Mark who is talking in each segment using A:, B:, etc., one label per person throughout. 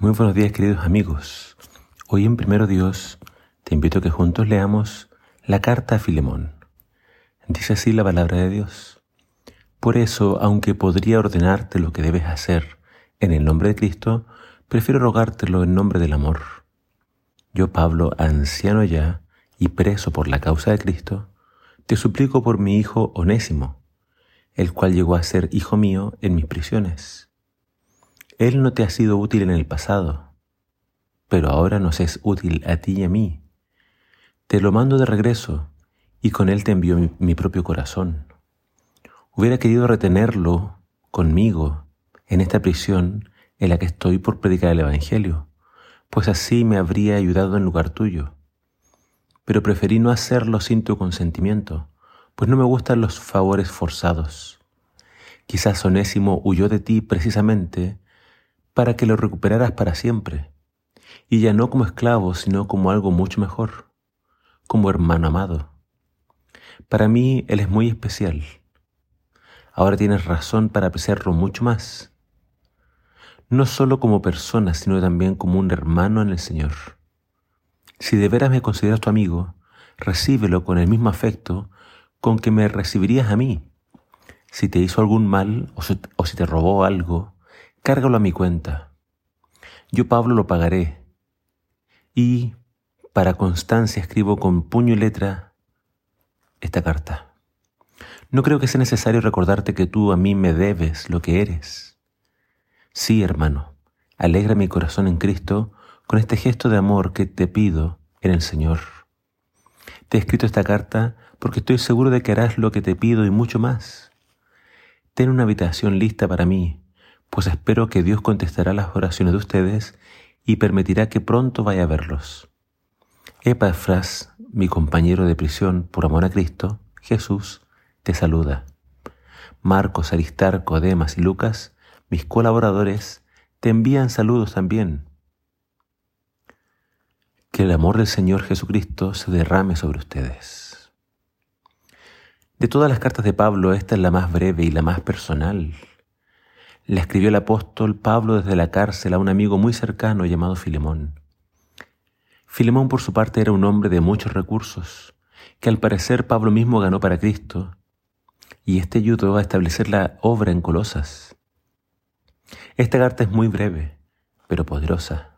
A: Muy buenos días queridos amigos. Hoy en Primero Dios te invito a que juntos leamos la carta a Filemón. Dice así la palabra de Dios. Por eso, aunque podría ordenarte lo que debes hacer en el nombre de Cristo, prefiero rogártelo en nombre del amor. Yo, Pablo, anciano ya y preso por la causa de Cristo, te suplico por mi hijo Onésimo, el cual llegó a ser hijo mío en mis prisiones él no te ha sido útil en el pasado, pero ahora nos es útil a ti y a mí. Te lo mando de regreso y con él te envío mi, propio corazón. Hubiera querido retenerlo conmigo en esta prisión en la que estoy por predicar el Evangelio, pues así me habría ayudado en lugar tuyo. Pero preferí no hacerlo sin tu consentimiento, pues no me gustan los favores forzados. Quizás Onésimo huyó de ti precisamente para que lo recuperaras para siempre, y ya no como esclavo, sino como algo mucho mejor, como hermano amado. Para mí Él es muy especial. Ahora tienes razón para apreciarlo mucho más, no solo como persona, sino también como un hermano en el Señor. Si de veras me consideras tu amigo, recíbelo con el mismo afecto con que me recibirías a mí. Si te hizo algún mal o si, te robó algo, cárgalo a mi cuenta. Yo, Pablo, lo pagaré. Y para constancia escribo con puño y letra esta carta. No creo que sea necesario recordarte que tú a mí me debes lo que eres. Sí, hermano, alegra mi corazón en Cristo con este gesto de amor que te pido en el Señor. Te he escrito esta carta porque estoy seguro de que harás lo que te pido y mucho más. Ten una habitación lista para mí, pues espero que Dios contestará las oraciones de ustedes y permitirá que pronto vaya a verlos. Epafras, mi compañero de prisión por amor a Cristo, Jesús, te saluda. Marcos, Aristarco, Demas y Lucas, mis colaboradores, te envían saludos también. Que el amor del Señor Jesucristo se derrame sobre ustedes. De todas las cartas de Pablo, esta es la más breve y la más personal le escribió el apóstol Pablo desde la cárcel a un amigo muy cercano llamado Filemón. Filemón por su parte era un hombre de muchos recursos, que al parecer Pablo mismo ganó para Cristo, y este ayudó a establecer la obra en Colosas. Esta carta es muy breve, pero poderosa.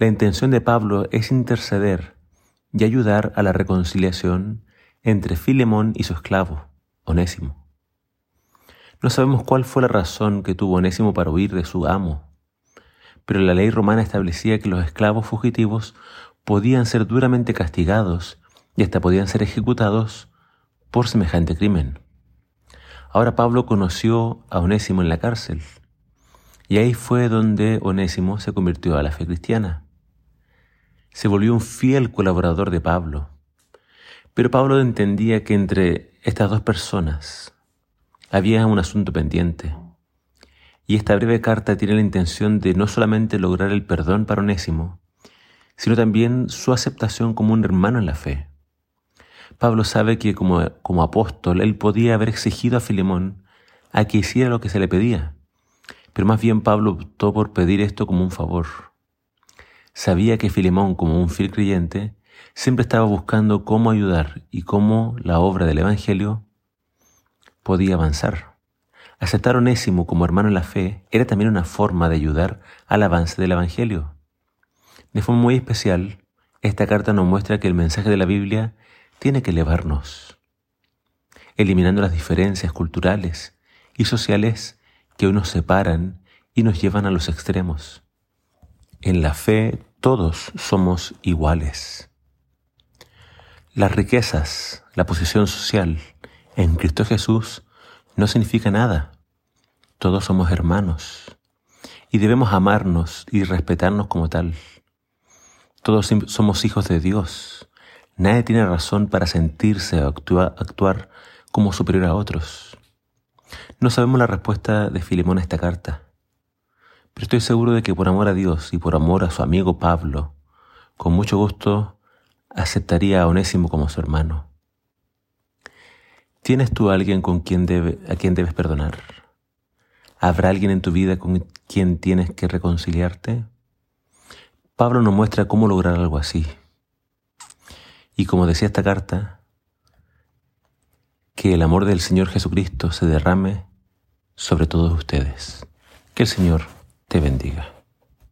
A: La intención de Pablo es interceder y ayudar a la reconciliación entre Filemón y su esclavo, Onésimo. No sabemos cuál fue la razón que tuvo Onésimo para huir de su amo, pero la ley romana establecía que los esclavos fugitivos podían ser duramente castigados y hasta podían ser ejecutados por semejante crimen. Ahora Pablo conoció a Onésimo en la cárcel, y ahí fue donde Onésimo se convirtió a la fe cristiana. Se volvió un fiel colaborador de Pablo. Pero Pablo entendía que entre estas dos personas, había un asunto pendiente. Y esta breve carta tiene la intención de no solamente lograr el perdón para Onésimo, sino también su aceptación como un hermano en la fe. Pablo sabe que como, como apóstol él podía haber exigido a Filemón a que hiciera lo que se le pedía, pero más bien Pablo optó por pedir esto como un favor. Sabía que Filemón, como un fiel creyente, siempre estaba buscando cómo ayudar y cómo la obra del Evangelio podía avanzar. Aceptar a Onésimo como hermano en la fe era también una forma de ayudar al avance del Evangelio. De forma muy especial, esta carta nos muestra que el mensaje de la Biblia tiene que elevarnos, eliminando las diferencias culturales y sociales que hoy nos separan y nos llevan a los extremos. En la fe todos somos iguales. Las riquezas, la posición social, en Cristo Jesús no significa nada. Todos somos hermanos y debemos amarnos y respetarnos como tal. Todos somos hijos de Dios. Nadie tiene razón para sentirse o actuar como superior a otros. No sabemos la respuesta de Filemón a esta carta, pero estoy seguro de que por amor a Dios y por amor a su amigo Pablo, con mucho gusto aceptaría a Onésimo como su hermano. ¿Tienes tú alguien con quien debe, a quien debes perdonar? ¿Habrá alguien en tu vida con quien tienes que reconciliarte? Pablo nos muestra cómo lograr algo así. Y como decía esta carta, que el amor del Señor Jesucristo se derrame sobre todos ustedes. Que el Señor te bendiga.